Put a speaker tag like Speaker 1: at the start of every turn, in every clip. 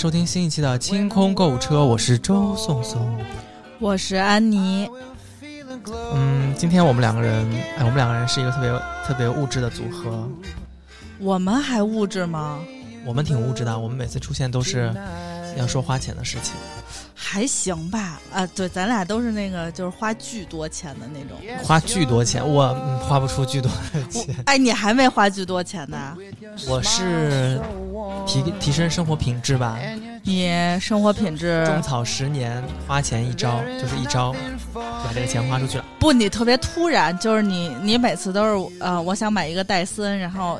Speaker 1: 收听新一期的清空购物车，我是周颂颂。
Speaker 2: 我是安妮，
Speaker 1: 嗯，今天我们两个人，哎，我们两个人是一个特别特别物质的组合。
Speaker 2: 我们还物质吗？
Speaker 1: 我们挺物质的，我们每次出现都是要说花钱的事情，
Speaker 2: 还行吧，啊，对，咱俩都是那个就是花巨多钱的那种。
Speaker 1: 花巨多钱，我、嗯、花不出巨多的钱。
Speaker 2: 哎，你还没花巨多钱呢？
Speaker 1: 我是提提升生活品质吧，
Speaker 2: 你生活品质
Speaker 1: 种草十年，花钱一招，就是一招就把这个钱花出去了。
Speaker 2: 不，你特别突然，就是你你每次都是呃，我想买一个戴森，然后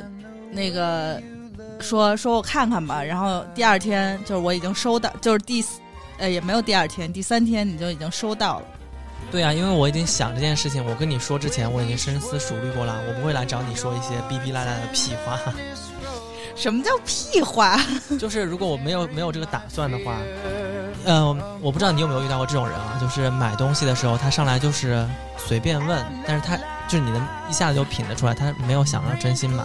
Speaker 2: 那个说说我看看吧，然后第二天就是我已经收到，就是第四呃也没有第二天，第三天你就已经收到了。
Speaker 1: 对啊，因为我已经想这件事情，我跟你说之前我已经深思熟虑过了，我不会来找你说一些逼逼赖赖的屁话。
Speaker 2: 什么叫屁话？
Speaker 1: 就是如果我没有没有这个打算的话，嗯、我不知道你有没有遇到过这种人啊，就是买东西的时候他上来就是随便问，但是他就是你能一下子就品得出来，他没有想要真心买，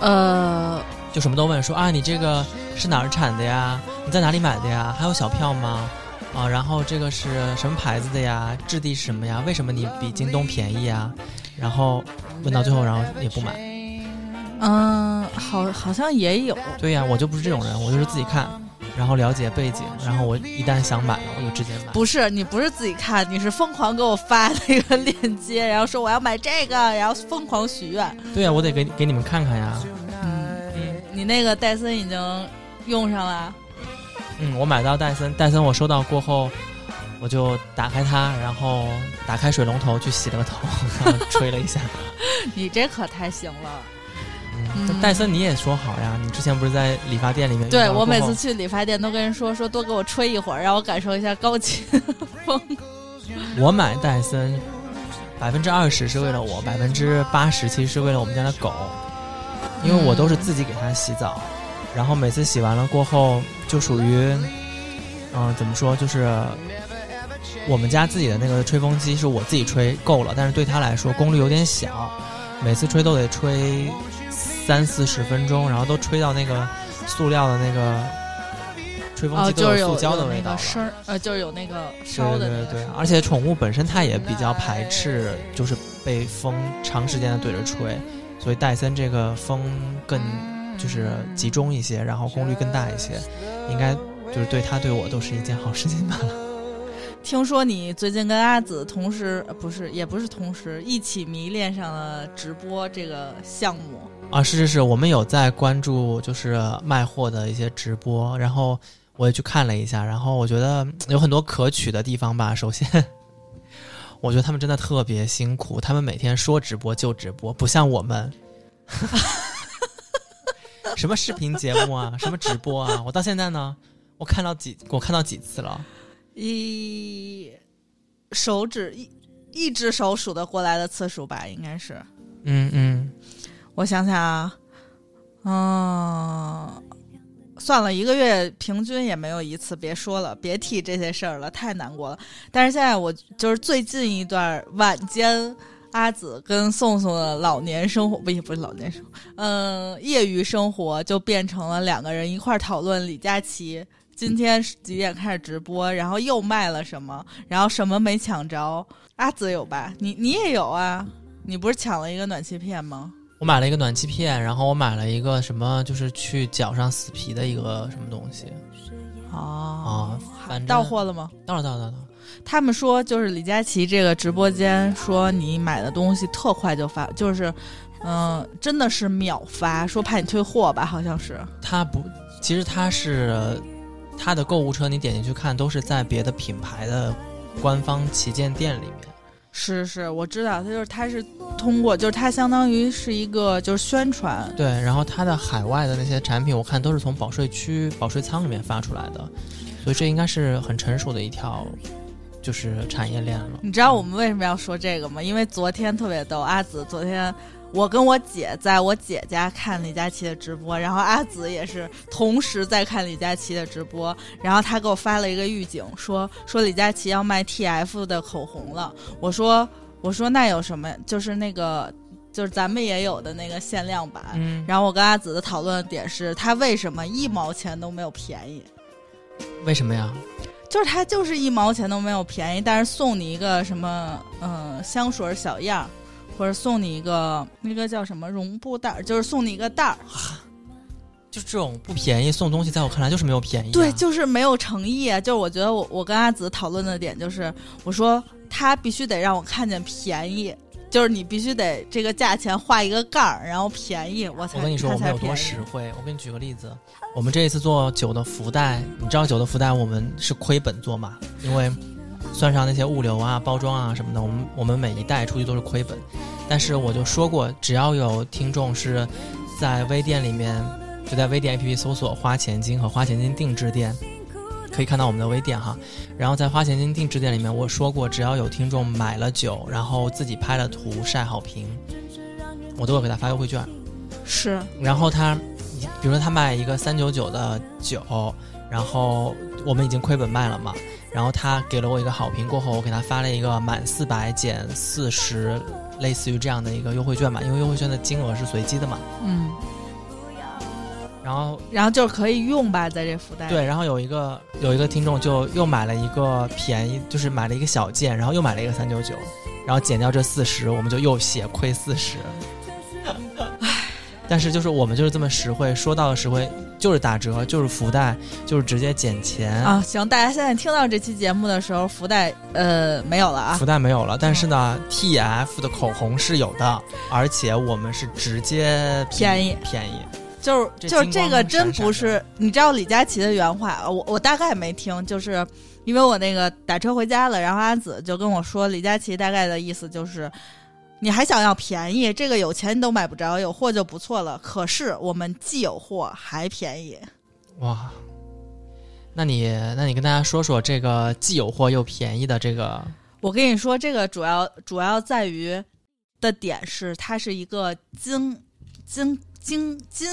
Speaker 2: 呃，
Speaker 1: 就什么都问，说啊你这个是哪儿产的呀？你在哪里买的呀？还有小票吗？啊，然后这个是什么牌子的呀？质地是什么呀？为什么你比京东便宜啊？然后问到最后，然后也不买。
Speaker 2: 嗯，好，好像也有。
Speaker 1: 对呀、我就不是这种人，我就是自己看，然后了解背景，然后我一旦想买了，我就直接买。
Speaker 2: 不是你不是自己看，你是疯狂给我发那个链接，然后说我要买这个，然后疯狂许愿。
Speaker 1: 对呀、我得给给你们看看呀。
Speaker 2: 嗯，你你那个戴森已经用上了，
Speaker 1: 嗯，我买到戴森，戴森我收到过后，我就打开它，然后打开水龙头去洗了个头，然后吹了一下。
Speaker 2: 你这可太行了。
Speaker 1: 戴森你也说好呀，你之前不是在理发店里面？
Speaker 2: 对我每次。去理发店都跟人说说多给我吹一会儿，让我感受一下高级风。
Speaker 1: 我买戴森，百分之二十是为了我，百分之八十其实是为了我们家的狗，因为我都是自己给它洗澡，然后每次洗完了过后，就属于，嗯、怎么说，就是我们家自己的那个吹风机是我自己吹够了，但是对它来说功率有点小，每次吹都得吹三四十分钟，然后都吹到那个塑料的那个吹风
Speaker 2: 哦，
Speaker 1: 机都
Speaker 2: 有
Speaker 1: 塑胶的味道了。
Speaker 2: 那个声儿，呃，就是有那个烧的
Speaker 1: 对对对。而且宠物本身它也比较排斥，就是被风长时间的对着吹，所以戴森这个风更就是集中一些，然后功率更大一些，应该就是对它对我都是一件好事情吧。
Speaker 2: 听说你最近跟阿紫同时，不是，也不是同时，一起迷恋上了直播这个项目。
Speaker 1: 啊，是是是，我们有在关注就是卖货的一些直播，然后我也去看了一下，然后我觉得有很多可取的地方吧。首先，我觉得他们真的特别辛苦，他们每天说直播就直播，不像我们。什么视频节目啊，什么直播啊，我到现在呢，我看到几，我看到几次了。
Speaker 2: 一手指一一只手数得过来的次数吧，应该是。
Speaker 1: 嗯嗯，
Speaker 2: 我想想啊，嗯，算了，一个月平均也没有一次，别说了，别提这些事儿了，太难过了。但是现在我就是最近一段晚间。阿紫跟宋宋的老年生活，不也不是老年生活，嗯，业余生活就变成了两个人一块儿讨论李佳琦今天是几点开始直播，然后又卖了什么，然后什么没抢着。阿紫有吧？你你也有啊？你不是抢了一个暖气片吗？
Speaker 1: 我买了一个暖气片，然后我买了一个什么，就是去脚上死皮的一个什么东西
Speaker 2: 哦
Speaker 1: 啊，反正
Speaker 2: 到货了吗？
Speaker 1: 到了到了到了。
Speaker 2: 他们说就是李佳琦这个直播间说你买的东西特快就发，就是嗯、真的是秒发，说怕你退货吧，好像是。
Speaker 1: 他不，其实他是它的购物车，你点进去看都是在别的品牌的官方旗舰店里面。
Speaker 2: 是是，我知道，它就是它是通过，就是它相当于是一个就是宣传，
Speaker 1: 对，然后它的海外的那些产品，我看都是从保税区、保税仓里面发出来的，所以这应该是很成熟的一条就是产业链了。
Speaker 2: 你知道我们为什么要说这个吗？因为昨天特别逗，阿紫昨天我跟我姐在我姐家看李佳琦的直播，然后阿紫也是同时在看李佳琦的直播，然后他给我发了一个预警，说说李佳琦要卖 TF 的口红了。我说我说那有什么？就是那个就是咱们也有的那个限量版。
Speaker 1: 嗯，
Speaker 2: 然后我跟阿紫的讨论的点是，它为什么一毛钱都没有便宜？
Speaker 1: 为什么呀？
Speaker 2: 就是它就是一毛钱都没有便宜，但是送你一个什么，嗯、香水小样儿，或者送你一个那个叫什么绒布袋儿，就是送你一个袋儿。
Speaker 1: 就这种不便宜送东西，在我看来就是没有便宜、啊。
Speaker 2: 对，就是没有诚意啊！就是我觉得我我跟阿紫讨论的点就是，我说他必须得让我看见便宜，就是你必须得这个价钱画一个杠儿，然后便宜，我才
Speaker 1: 我跟你说，我们有多实惠。我给你举个例子，我们这一次做酒的福袋，你知道酒的福袋我们是亏本做嘛？因为算上那些物流啊、包装啊什么的，我们我们每一代出去都是亏本。但是我就说过，只要有听众是在微店里面，就在微店 APP 搜索“花钱金”和“花钱金定制店”，可以看到我们的微店哈。然后在花钱金定制店里面，我说过，只要有听众买了酒，然后自己拍了图晒好评，我都会给他发优惠券。
Speaker 2: 是
Speaker 1: 然后他，比如说他卖一个三九九的酒，然后我们已经亏本卖了嘛，然后他给了我一个好评过后，我给他发了一个满四百减四十，类似于这样的一个优惠券嘛，因为优惠券的金额是随机的嘛。
Speaker 2: 嗯，
Speaker 1: 然后
Speaker 2: 然后就是可以用吧，在这福袋
Speaker 1: 对，然后有一个有一个听众就又买了一个便宜，就是买了一个小件，然后又买了一个三九九，然后减掉这四十，我们就又血亏四十。但是就是我们就是这么实惠，说到的实惠就是打折，就是福袋，就是直接减钱。
Speaker 2: 啊，行，大家现在听到这期节目的时候，福袋呃没有了啊
Speaker 1: 福，袋没有了，但是呢，TF 的口红是有的，而且我们是直接比
Speaker 2: 便宜
Speaker 1: 便宜。
Speaker 2: 就是就是这个真不是，你知道李佳琦的原话，呃我我大概没听，就是因为我那个打车回家了，然后阿紫就跟我说，李佳琦大概的意思就是。你还想要便宜，这个有钱你都买不着，有货就不错了。可是我们既有货还便宜，
Speaker 1: 哇，那你那你跟大家说说这个既有货又便宜的这个
Speaker 2: 我跟你说，这个主要主要在于的点是，它是一个金金金金，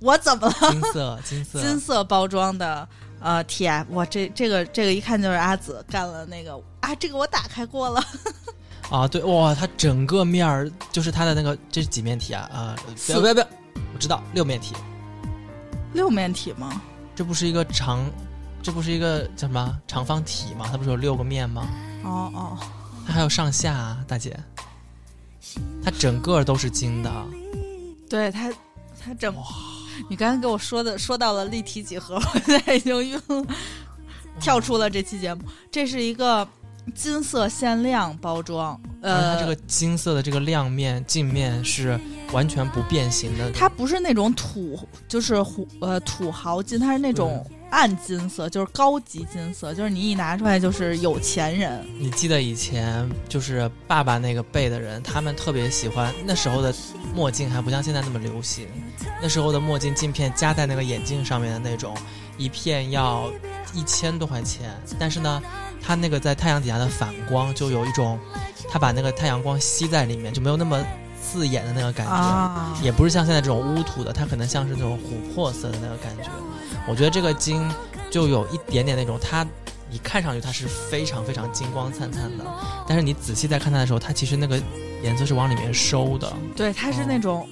Speaker 2: 我怎么了？
Speaker 1: 金色金 色
Speaker 2: 金色包装的呃 TF，哇，这这个这个一看就是阿紫干了那个啊，这个我打开过了，
Speaker 1: 啊，对哇，它整个面儿就是它的那个这是几面体啊？啊、不
Speaker 2: 四
Speaker 1: 要不要不要，我知道六面体，
Speaker 2: 六面体吗？
Speaker 1: 这不是一个长，这不是一个叫什么长方体吗？它不是有六个面吗？
Speaker 2: 哦哦，
Speaker 1: 它还有上下啊，大姐，它整个都是金的，
Speaker 2: 对它它整，你刚才给我说的说到了立体几何，我现在已经晕了，跳出了这期节目，这是一个金色限量包装，
Speaker 1: 而
Speaker 2: 呃，
Speaker 1: 它这个金色的这个亮面镜面是完全不变形的，
Speaker 2: 它不是那种土，就是土呃土豪金，它是那种暗金色，就是高级金色，就是你一拿出来就是有钱人。
Speaker 1: 你记得以前就是爸爸那个辈的人，他们特别喜欢那时候的墨镜，还不像现在那么流行。那时候的墨镜镜片加在那个眼镜上面的那种，一片要一千多块钱。但是呢，它那个在太阳底下的反光，就有一种，它把那个太阳光吸在里面，就没有那么刺眼的那个感觉。
Speaker 2: 啊，
Speaker 1: 也不是像现在这种乌土的，它可能像是那种琥珀色的那个感觉。我觉得这个金就有一点点那种，它你看上去它是非常非常金光灿灿的，但是你仔细再看它的时候，它其实那个颜色是往里面收的，
Speaker 2: 对，它是那种，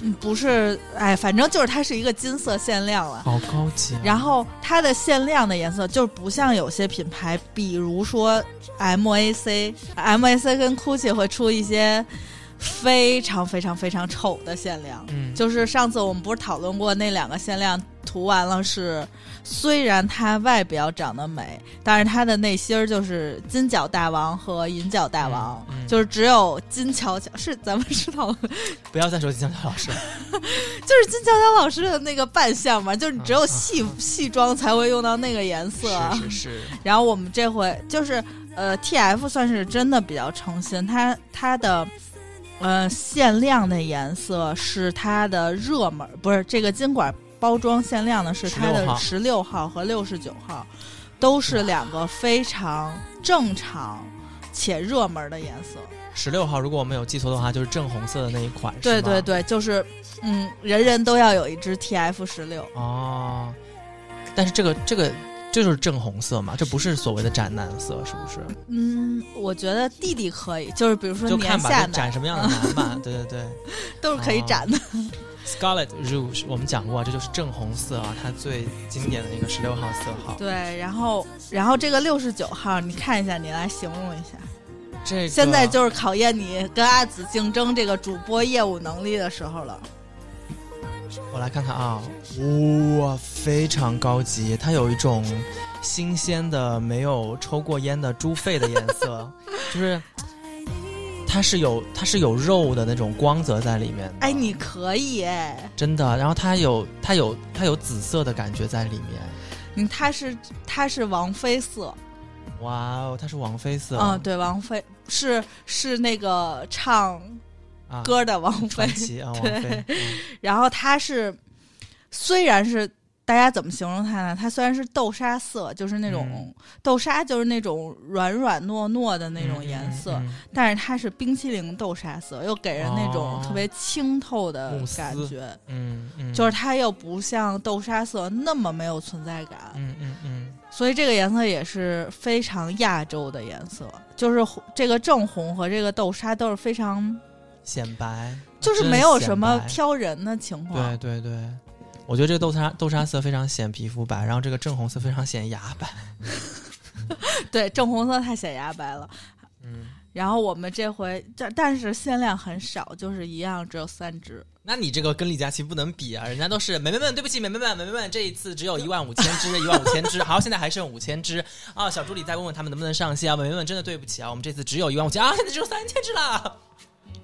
Speaker 2: 嗯，不是，哎，反正就是它是一个金色限量了。
Speaker 1: 好高级、啊。
Speaker 2: 然后它的限量的颜色就是不像有些品牌，比如说 MAC，MAC 跟 GUCCI 会出一些非常非常非常丑的限量。
Speaker 1: 嗯，
Speaker 2: 就是上次我们不是讨论过那两个限量涂完了是，虽然它外表长得美，但是它的内心儿就是金角大王和银角大王，
Speaker 1: 嗯嗯。
Speaker 2: 就是只有金巧巧是咱们是讨论，
Speaker 1: 不要再说金巧巧老师了，
Speaker 2: 就是金巧巧老师的那个扮相嘛，就是你只有
Speaker 1: 嗯
Speaker 2: 戏戏装才会用到那个颜色。
Speaker 1: 是是是，
Speaker 2: 然后我们这回就是呃，TF 算是真的比较诚心，它它的呃限量的颜色是它的热门，不是这个金管包装限量的是它
Speaker 1: 16
Speaker 2: 的十六号和六十九号，都是两个非常正常且热门的颜色。
Speaker 1: 十六号，如果我没有记错的话，就是正红色的那一款，
Speaker 2: 对对。对，就是嗯，人人都要有一支 TF 十六。
Speaker 1: 哦，但是这个这个这就是正红色嘛，这不是所谓的斩男色，是不是？
Speaker 2: 嗯，我觉得弟弟可以，就是比如说
Speaker 1: 就看吧，斩什么样的男吧。对对对
Speaker 2: 都是可以斩的。
Speaker 1: ，Scarlet Rouge 我们讲过，这就是正红色啊，它最经典的一个十六号色号。
Speaker 2: 对，然后然后这个六十九号，你看一下，你来形容一下。
Speaker 1: 这个
Speaker 2: 现在就是考验你跟阿紫竞争这个主播业务能力的时候了。
Speaker 1: 我来看看啊，哇，非常高级，它有一种新鲜的、没有抽过烟的猪肺的颜色，就是它是有它是有肉的那种光泽在里面。的。
Speaker 2: 哎，你可以哎，
Speaker 1: 真的，然后它有它有它有紫色的感觉在里面。
Speaker 2: 嗯它是它是王菲色，
Speaker 1: 哇哦，它是王菲色，
Speaker 2: 嗯，对，王菲是是那个唱
Speaker 1: 啊，
Speaker 2: 歌的王菲
Speaker 1: 传，奇啊，王
Speaker 2: 对，
Speaker 1: 嗯。
Speaker 2: 然后它是虽然是大家怎么形容它呢？它虽然是豆沙色，就是那种、
Speaker 1: 嗯
Speaker 2: 豆沙，就是那种软软糯糯的那种
Speaker 1: 嗯
Speaker 2: 颜色，
Speaker 1: 嗯嗯
Speaker 2: 但是它是冰淇淋豆沙色，又给人那种
Speaker 1: 哦
Speaker 2: 特别清透的感觉。
Speaker 1: 嗯嗯，
Speaker 2: 就是它又不像豆沙色那么没有存在感，
Speaker 1: 嗯嗯嗯，
Speaker 2: 所以这个颜色也是非常亚洲的颜色。就是红这个正红和这个豆沙都是非常，
Speaker 1: 显白，
Speaker 2: 就是没有什么挑人的情况。
Speaker 1: 对对对，我觉得这个豆沙豆沙色非常显皮肤白，然后这个正红色非常显牙白。
Speaker 2: 对，正红色太显牙白了。
Speaker 1: 嗯，
Speaker 2: 然后我们这回，但但是限量很少，就是一样只有三只。
Speaker 1: 那你这个跟李佳琦不能比啊，人家都是美眉们，对不起，美眉们，美眉们，这一次只有一万五千只，一万五千只，好，现在还剩五千只啊。小助理再问问他们能不能上线啊，美眉们真的对不起啊，我们这次只有一万五千啊，现在只有三千只了。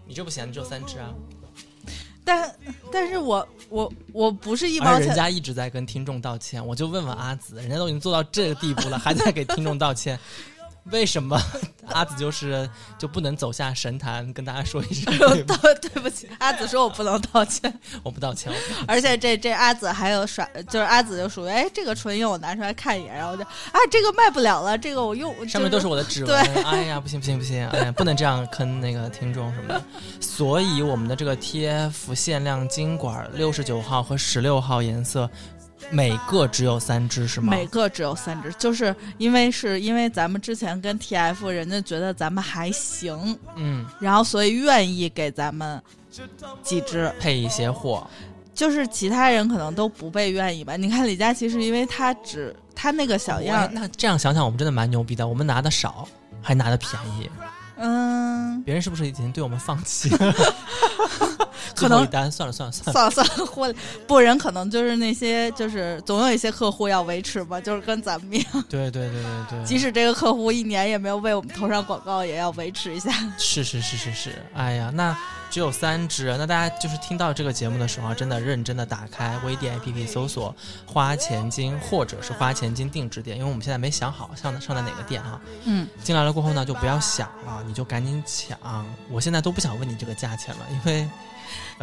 Speaker 1: 你这不行，你只有三只啊。
Speaker 2: 但但是我我我不是一毛钱，
Speaker 1: 而人家一直在跟听众道歉，我就问问阿紫，人家都已经做到这个地步了，还在给听众道歉，为什么 阿紫就是就不能走下神坛，跟大家说一声 对不
Speaker 2: 对对不起，阿紫说我不能道歉，
Speaker 1: 我不道歉，
Speaker 2: 而且这这阿紫还有耍，就是阿紫就属于哎这个唇釉我拿出来看一眼，然后就啊这个卖不了了，这个我用
Speaker 1: 上面都是我的指纹，哎呀，不行不行不行，哎呀，不能这样坑那个听众什么的。所以我们的这个 TF 限量金管六十九号和十六号颜色，每个只有三只是吗？
Speaker 2: 每个只有三只，就是因为是因为咱们之前跟 TF 人家觉得咱们还行，
Speaker 1: 嗯，
Speaker 2: 然后所以愿意给咱们几只，
Speaker 1: 配一些货，
Speaker 2: 就是其他人可能都不被愿意吧。你看李佳琦是因为他只他那个小样
Speaker 1: 哎，那这样想想，我们真的蛮牛逼的，我们拿的少，还拿的便宜，
Speaker 2: 嗯，
Speaker 1: 别人是不是已经对我们放弃了？
Speaker 2: 可能
Speaker 1: 一单，算了算了算了。
Speaker 2: 算了算了，婚礼不人可能就是那些就是总有一些客户要维持吧，就是跟咱们一样，
Speaker 1: 对对对对对，
Speaker 2: 即使这个客户一年也没有为我们投上广告，也要维持一下。
Speaker 1: 是是是是是，哎呀，那只有三只，那大家就是听到这个节目的时候，真的认真的打开微店 APP 搜索“花钱精”或者是“花钱精定制店”，因为我们现在没想好上上在哪个店哈。
Speaker 2: 嗯，
Speaker 1: 进来了过后呢，就不要想了，你就赶紧抢。我现在都不想问你这个价钱了，因为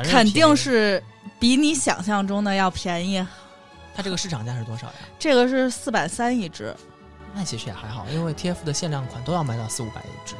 Speaker 2: 肯定是比你想象中的要便宜。
Speaker 1: 它这个市场价是多少呀？
Speaker 2: 这个是四百三一只，
Speaker 1: 那其实也还好，因为 TF 的限量款都要卖到四五百一只。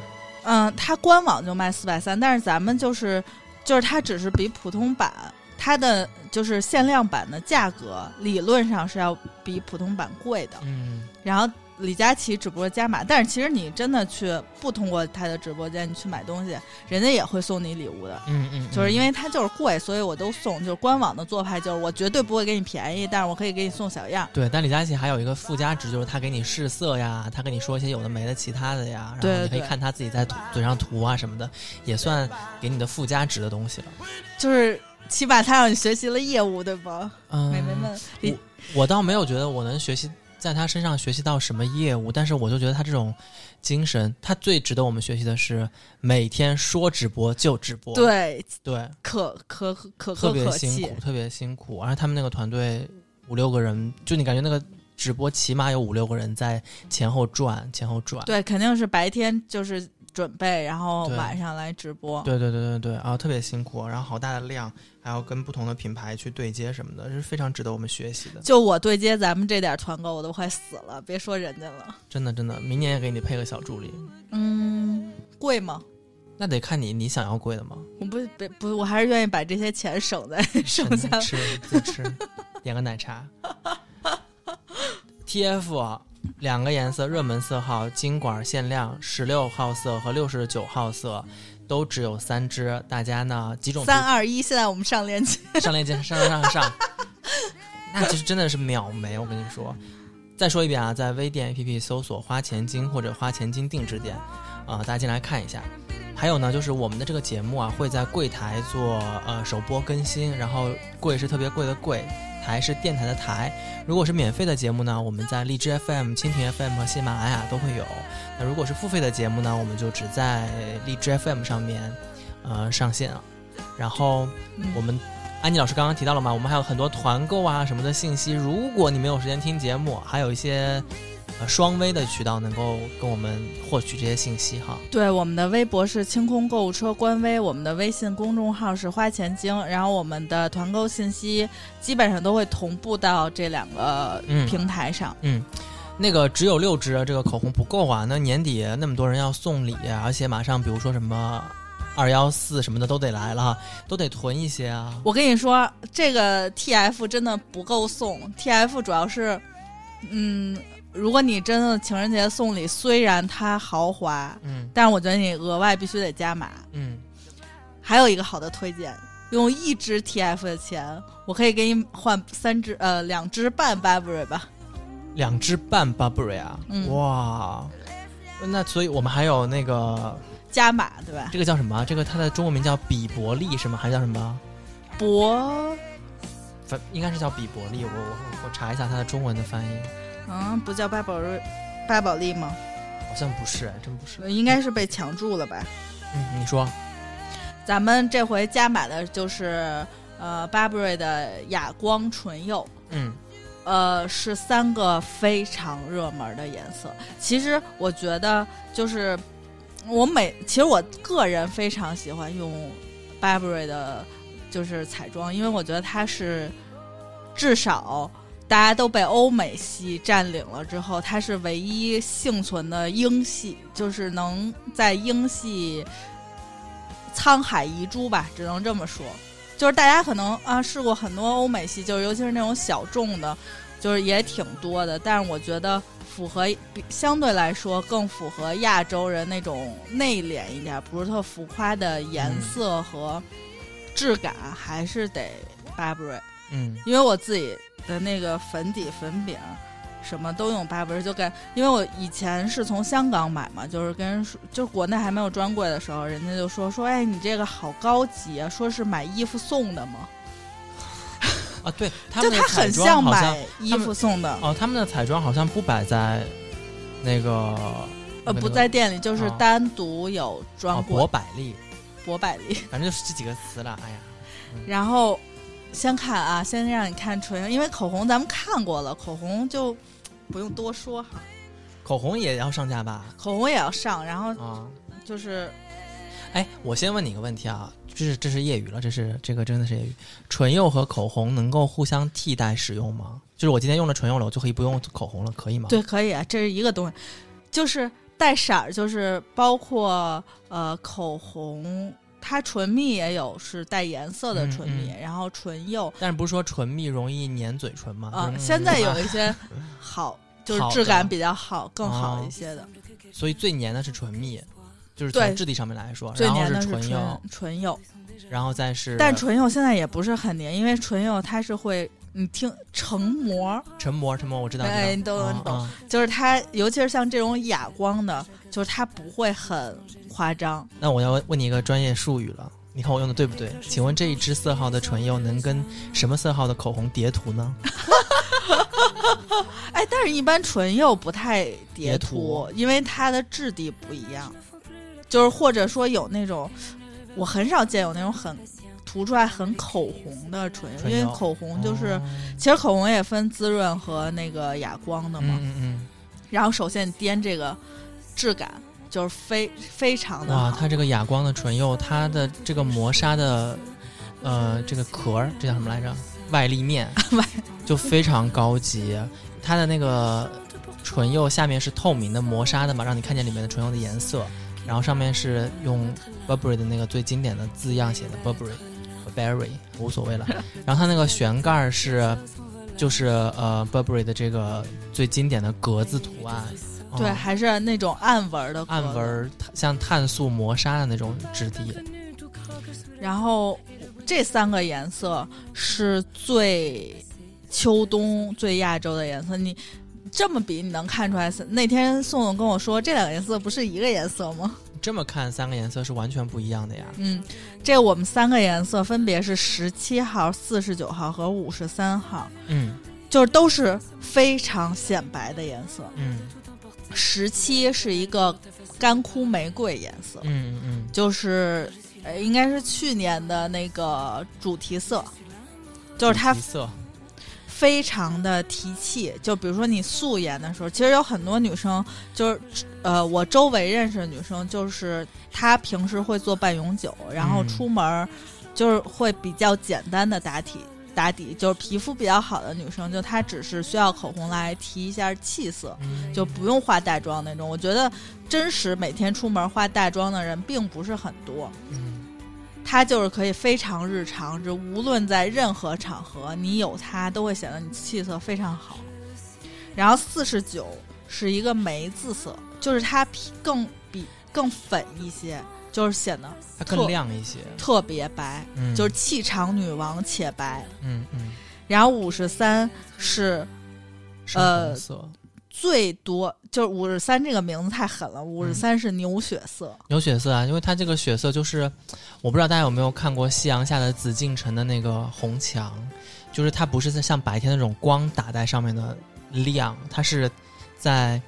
Speaker 2: 嗯，它官网就卖四百三，但是咱们就是就是它只是比普通版它的就是限量版的价格理论上是要比普通版贵的。
Speaker 1: 嗯，
Speaker 2: 然后李佳琦只不过加码，但是其实你真的去不通过他的直播间，你去买东西，人家也会送你礼物的。
Speaker 1: 嗯嗯，
Speaker 2: 就是因
Speaker 1: 为
Speaker 2: 为它就是贵，所以我都送。就是官网的做派就是我绝对不会给你便宜，但是我可以给你送小样。
Speaker 1: 对，但李佳琦还有一个附加值，就是他给你试色呀，他跟你说一些有的没的其他的呀，然后你可以看他自己在涂嘴上涂啊什么的，也算给你的附加值的东西了。
Speaker 2: 就是起码他让你学习了业务，对吧？
Speaker 1: 嗯，
Speaker 2: 美眉们，我
Speaker 1: 我倒没有觉得我能学习在他身上学习到什么业务，但是我就觉得他这种精神，他最值得我们学习的是每天说直播就直播，
Speaker 2: 对
Speaker 1: 对，
Speaker 2: 可可可可
Speaker 1: 特别辛苦，。特别辛苦，而且他们那个团队五六个人，就你感觉那个直播起码有五六个人在前后转，前后转。
Speaker 2: 对，肯定是白天就是准备，然后晚上来直播。
Speaker 1: 对对对对对，啊特别辛苦，然后好大的量，还要跟不同的品牌去对接什么的，这是非常值得我们学习的。
Speaker 2: 就我对接咱们这点团购，我都快死了，别说人家了。
Speaker 1: 真的真的，明年也给你配个小助理，
Speaker 2: 嗯，贵吗？
Speaker 1: 那得看你你想要贵的吗？
Speaker 2: 我不不不，我还是愿意把这些钱省在省下。
Speaker 1: 吃自己吃，点个奶茶。TF 两个颜色热门色号，金管限量十六号色和六十九号色，都只有三支。大家呢几种
Speaker 2: 三二一，现在我们上链接。
Speaker 1: 上链接上上上上，那其实真的是秒没，我跟你说。再说一遍啊，在微店 APP 搜索“花钱精”或者“花钱精定制店”，啊、大家进来看一下。还有呢，就是我们的这个节目啊，会在柜台做呃首播更新，然后贵是特别贵的贵，台是电台的台。如果是免费的节目呢，我们在荔枝 FM、蜻蜓 FM 和喜马拉雅都会有。那如果是付费的节目呢，我们就只在荔枝 FM 上面呃上线啊。然后我们安妮老师刚刚提到了嘛，我们还有很多团购啊什么的信息。如果你没有时间听节目，还有一些呃双微的渠道能够跟我们获取这些信息哈。
Speaker 2: 对，我们的微博是清空购物车官微，我们的微信公众号是花钱精，然后我们的团购信息基本上都会同步到这两个
Speaker 1: 嗯
Speaker 2: 平台上。
Speaker 1: 嗯，那个只有六支这个口红不够啊，那年底那么多人要送礼，而且马上比如说什么二幺四什么的都得来了，都得囤一些啊。
Speaker 2: 我跟你说，这个 TF 真的不够送，TF 主要是，嗯，如果你真的情人节送礼，虽然它豪华，
Speaker 1: 嗯
Speaker 2: 但是我觉得你额外必须得加码。
Speaker 1: 嗯，
Speaker 2: 还有一个好的推荐，用一支 TF 的钱，我可以给你换三支呃两支半 Burberry 吧。
Speaker 1: 两支半 Burberry 啊，
Speaker 2: 嗯
Speaker 1: 哇。那所以我们还有那个
Speaker 2: 加码对吧？
Speaker 1: 这个叫什么啊？这个它的中文名叫比伯利是吗？还是叫什么？
Speaker 2: 伯，
Speaker 1: 反应该是叫比伯利。我我我查一下它的中文的翻译，
Speaker 2: 嗯，不叫巴宝瑞巴宝莉吗？
Speaker 1: 好像不是，哎真不是。
Speaker 2: 应该是被抢注了吧？
Speaker 1: 嗯，你说，
Speaker 2: 咱们这回加买的就是呃 Burberry 的哑光唇釉。
Speaker 1: 嗯
Speaker 2: 呃，是三个非常热门的颜色。其实我觉得，就是我每其实我个人非常喜欢用 Burberry 的，就是彩妆，因为我觉得它是至少大家都被欧美系占领了之后，它是唯一幸存的英系，就是能在英系沧海遗珠吧，只能这么说。就是大家可能啊试过很多欧美系，就是尤其是那种小众的，就是也挺多的。但是我觉得符合比相对来说更符合亚洲人那种内敛一点，不是特浮夸的颜色和质感，还是得 Burberry。
Speaker 1: 嗯。
Speaker 2: 因为我自己的那个粉底、粉饼什么都用 Burberry，就感因为我以前是从香港买嘛，就是跟人说，就是国内还没有专柜的时候，人家就说说，哎，你这个好高级啊，说是买衣服送的嘛，
Speaker 1: 啊，对，他
Speaker 2: 就
Speaker 1: 们的彩
Speaker 2: 它很
Speaker 1: 像
Speaker 2: 买衣服送的，
Speaker 1: 哦，他们的彩妆好像不摆在那个
Speaker 2: 呃，不在店里，就是
Speaker 1: 啊。
Speaker 2: 单独有专
Speaker 1: 哦
Speaker 2: 柜
Speaker 1: 博百利，
Speaker 2: 博百利。
Speaker 1: 反正就是这几个词了。哎呀，
Speaker 2: 然后先看啊，先让你看唇，因为口红咱们看过了，口红就不用多说哈，
Speaker 1: 口红也要上架吧？
Speaker 2: 口红也要上，然后
Speaker 1: 啊，
Speaker 2: 就是
Speaker 1: 哎，我先问你一个问题啊，这是这是业余了，这是这个真的是业余。唇釉和口红能够互相替代使用吗？就是我今天用了唇釉了，我就可以不用口红了，可以吗？
Speaker 2: 对，可以啊，这是一个东西，就是带色儿，就是包括呃口红，它唇蜜也有是带颜色的唇蜜，
Speaker 1: 嗯
Speaker 2: 然后唇釉，
Speaker 1: 但是不是说唇蜜容易粘嘴唇吗？
Speaker 2: 啊、
Speaker 1: 就是
Speaker 2: 现在有
Speaker 1: 嗯
Speaker 2: 一些 好，就是质感比较好、更好
Speaker 1: 哦
Speaker 2: 一些的，
Speaker 1: 所以最粘的是唇蜜，就是从质地上面来说，
Speaker 2: 最
Speaker 1: 然后
Speaker 2: 粘的是
Speaker 1: 唇釉，
Speaker 2: 唇釉，
Speaker 1: 然后再是
Speaker 2: 但唇釉现在也不是很粘，因为唇釉它是会。你听成膜，
Speaker 1: 成膜，成膜我知道，
Speaker 2: 你懂你懂
Speaker 1: 啊
Speaker 2: 就是它，尤其是像这种哑光的，就是它不会很夸张。
Speaker 1: 那我要问问你一个专业术语了，你看我用的对不对？请问这一支色号的唇釉能跟什么色号的口红叠涂呢？
Speaker 2: 哎，但是一般唇釉不太叠
Speaker 1: 叠涂
Speaker 2: 因为它的质地不一样，就是或者说有那种，我很少见有那种很涂出来很口红的唇釉，
Speaker 1: 唇
Speaker 2: 因为口红就是，
Speaker 1: 哦
Speaker 2: 其实口红也分滋润和那个哑光的嘛。
Speaker 1: 嗯嗯
Speaker 2: 然后首先你掂这个质感就是非非常的，哇，
Speaker 1: 它这个哑光的唇釉，它的这个磨砂的呃这个壳儿，这叫什么来着？外立面
Speaker 2: 外
Speaker 1: 就非常高级，它的那个唇釉下面是透明的磨砂的嘛，让你看见里面的唇釉的颜色，然后上面是用 Burberry 的那个最经典的字样写的 Burberry。Berry 无所谓了，然后它那个旋盖儿是就是呃 Burberry 的这个最经典的格子图案，
Speaker 2: 对，
Speaker 1: 嗯
Speaker 2: 还是那种暗纹儿的
Speaker 1: 暗纹。儿像碳素磨砂的那种质地。
Speaker 2: 然后这三个颜色是最秋冬最亚洲的颜色，你。这么比你能看出来？那天宋总跟我说，这两个颜色不是一个颜色吗？
Speaker 1: 这么看，三个颜色是完全不一样的呀。
Speaker 2: 嗯，这我们三个颜色分别是十七号、四十九号和五十三号，
Speaker 1: 嗯
Speaker 2: 就是都是非常显白的颜色。
Speaker 1: 嗯
Speaker 2: 十七是一个干枯玫瑰颜色，
Speaker 1: 嗯嗯
Speaker 2: 就是呃，应该是去年的那个主题色，就是它
Speaker 1: 色。
Speaker 2: 非常的提气。就比如说你素颜的时候，其实有很多女生，就是呃，我周围认识的女生，就是她平时会做半永久，然后
Speaker 1: 嗯
Speaker 2: 出门儿就是会比较简单的打底。打底就是皮肤比较好的女生，就她只是需要口红来提一下气色，
Speaker 1: 嗯
Speaker 2: 就不用化淡妆那种。我觉得真实每天出门化淡妆的人并不是很多，
Speaker 1: 嗯
Speaker 2: 它就是可以非常日常，就无论在任何场合，你有它都会显得你气色非常好。然后四十九是一个梅子色，就是它皮更比更粉一些，就是显得
Speaker 1: 它更亮一些。
Speaker 2: 特别白，
Speaker 1: 嗯，
Speaker 2: 就是气场女王且白。
Speaker 1: 嗯嗯，
Speaker 2: 然后五十三是呃
Speaker 1: 色。
Speaker 2: 最多，就是五十三这个名字太狠了，五十三是牛血色。
Speaker 1: 牛血色啊，因为它这个血色就是，我不知道大家有没有看过夕阳下的紫禁城的那个红墙，就是它不是在像白天那种光打在上面的亮，它是在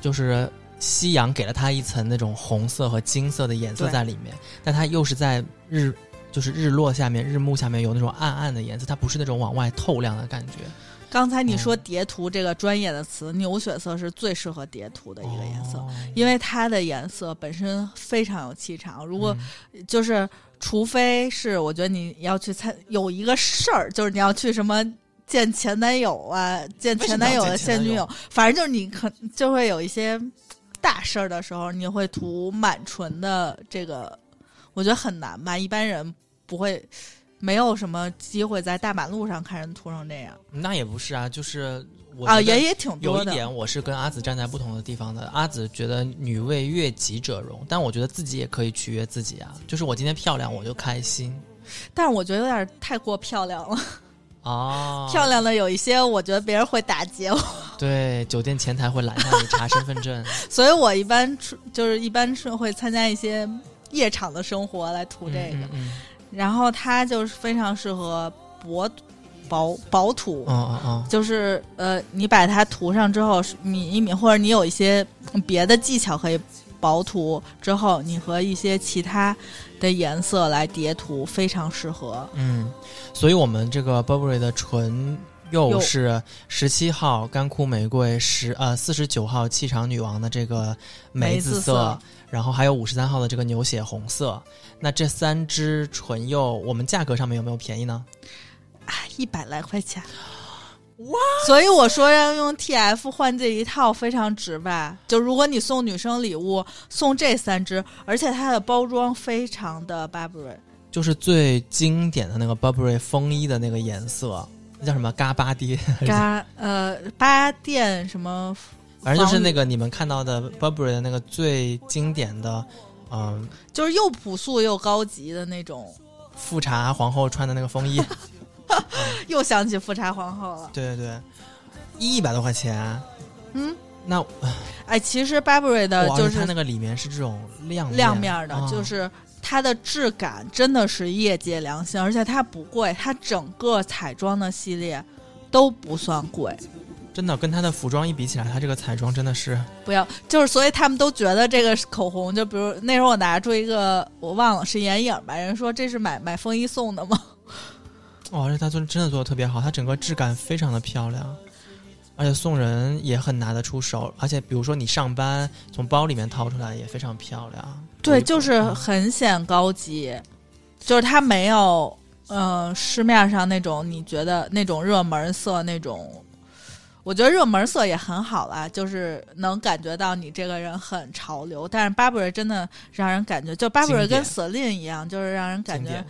Speaker 1: 就是夕阳给了它一层那种红色和金色的颜色在里面，但它又是在日就是日落下面、日暮下面有那种暗暗的颜色，它不是那种往外透亮的感觉。
Speaker 2: 刚才你说
Speaker 1: 嗯
Speaker 2: 叠涂这个专业的词，牛血色是最适合叠涂的一个颜色，
Speaker 1: 哦
Speaker 2: 因为它的颜色本身非常有气场。如果
Speaker 1: 嗯
Speaker 2: 就是，除非是我觉得你要去参有一个事儿，就是你要去什么见前男友啊，见前男友的现女友，反正就是你可就会有一些大事儿的时候，你会涂满唇的这个，我觉得很难吧，一般人不会。没有什么机会在大马路上看人涂成这样
Speaker 1: 那也不是啊，就是我
Speaker 2: 啊，也也挺多的。
Speaker 1: 有一点，我是跟阿紫站在不同的地方的。阿紫觉得女为悦己者容，但我觉得自己也可以取悦自己啊。就是我今天漂亮，我就开心
Speaker 2: 但是我觉得有点太过漂亮了，
Speaker 1: 哦。
Speaker 2: 漂亮的有一些，我觉得别人会打劫我，
Speaker 1: 对，酒店前台会拦下你查身份证。
Speaker 2: 所以我一般出就是一般是会参加一些夜场的生活来涂这个，
Speaker 1: 嗯嗯
Speaker 2: 然后它就是非常适合薄薄薄涂。
Speaker 1: 嗯嗯嗯
Speaker 2: 就是呃，你把它涂上之后抿一抿，或者你有一些别的技巧可以薄涂之后，你和一些其他的颜色来叠涂，非常适合。
Speaker 1: 嗯，所以我们这个 Burberry 的唇釉
Speaker 2: 釉
Speaker 1: 是十七号干枯玫瑰，十呃四十九号气场女王的这个梅
Speaker 2: 梅子
Speaker 1: 子色，
Speaker 2: 色
Speaker 1: 然后还有五十三号的这个牛血红色。那这三支唇釉，我们价格上面有没有便宜呢？
Speaker 2: 啊，一百来块钱。哇！所以我说要用 TF 换这一套非常值吧？就如果你送女生礼物，送这三支，而且它的包装非常的 Burberry，
Speaker 1: 就是最经典的那个 Burberry 风衣的那个颜色，那叫什么？嘎巴爹，
Speaker 2: 嘎呃巴店什么
Speaker 1: 反正就是那个你们看到的 Burberry 的那个最经典的，嗯、
Speaker 2: 就是又朴素又高级的那种。
Speaker 1: 富察皇后穿的那个风衣。
Speaker 2: 又想起富察皇后了。
Speaker 1: 对对对，一百多块钱。
Speaker 2: 嗯，
Speaker 1: 那
Speaker 2: 哎，其实 Burberry 的就是
Speaker 1: 它那个里面是这种亮
Speaker 2: 亮面的，
Speaker 1: 啊
Speaker 2: 就是它的质感真的是业界良心，而且它不贵，它整个彩妆的系列都不算贵。
Speaker 1: 真的跟它的服装一比起来，它这个彩妆真的是
Speaker 2: 不要，就是所以他们都觉得这个口红，就比如那时候我拿出一个，我忘了是眼影吧，人说这是买买风衣送的吗？
Speaker 1: 哇，而且它做真的做的特别好，它整个质感非常的漂亮，而且送人也很拿得出手，而且比如说你上班从包里面掏出来也非常漂亮。
Speaker 2: 对，就是很显高级，就是它没有，呃，市面上那种你觉得那种热门色那种。我觉得热门色也很好啦，就是能感觉到你这个人很潮流。但是 Burberry 真的让人感觉，就 Burberry 跟 Celine 一样，就是让人感觉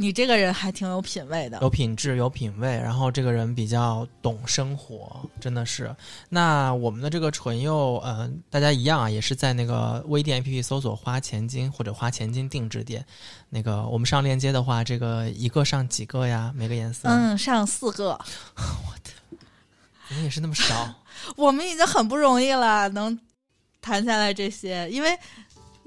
Speaker 2: 你这个人还挺有品位的
Speaker 1: 有。品质、有品位，然后这个人比较懂生活，真的是。那我们的这个唇釉，嗯、大家一样啊，也是在那个微店 APP 搜索“花钱金”或者“花钱金定制店”。那个我们上链接的话，这个一个上几个呀？每个颜色，
Speaker 2: 嗯，上四个，我的
Speaker 1: 怎么也是那么少？
Speaker 2: 我们已经很不容易了，能谈下来这些，因为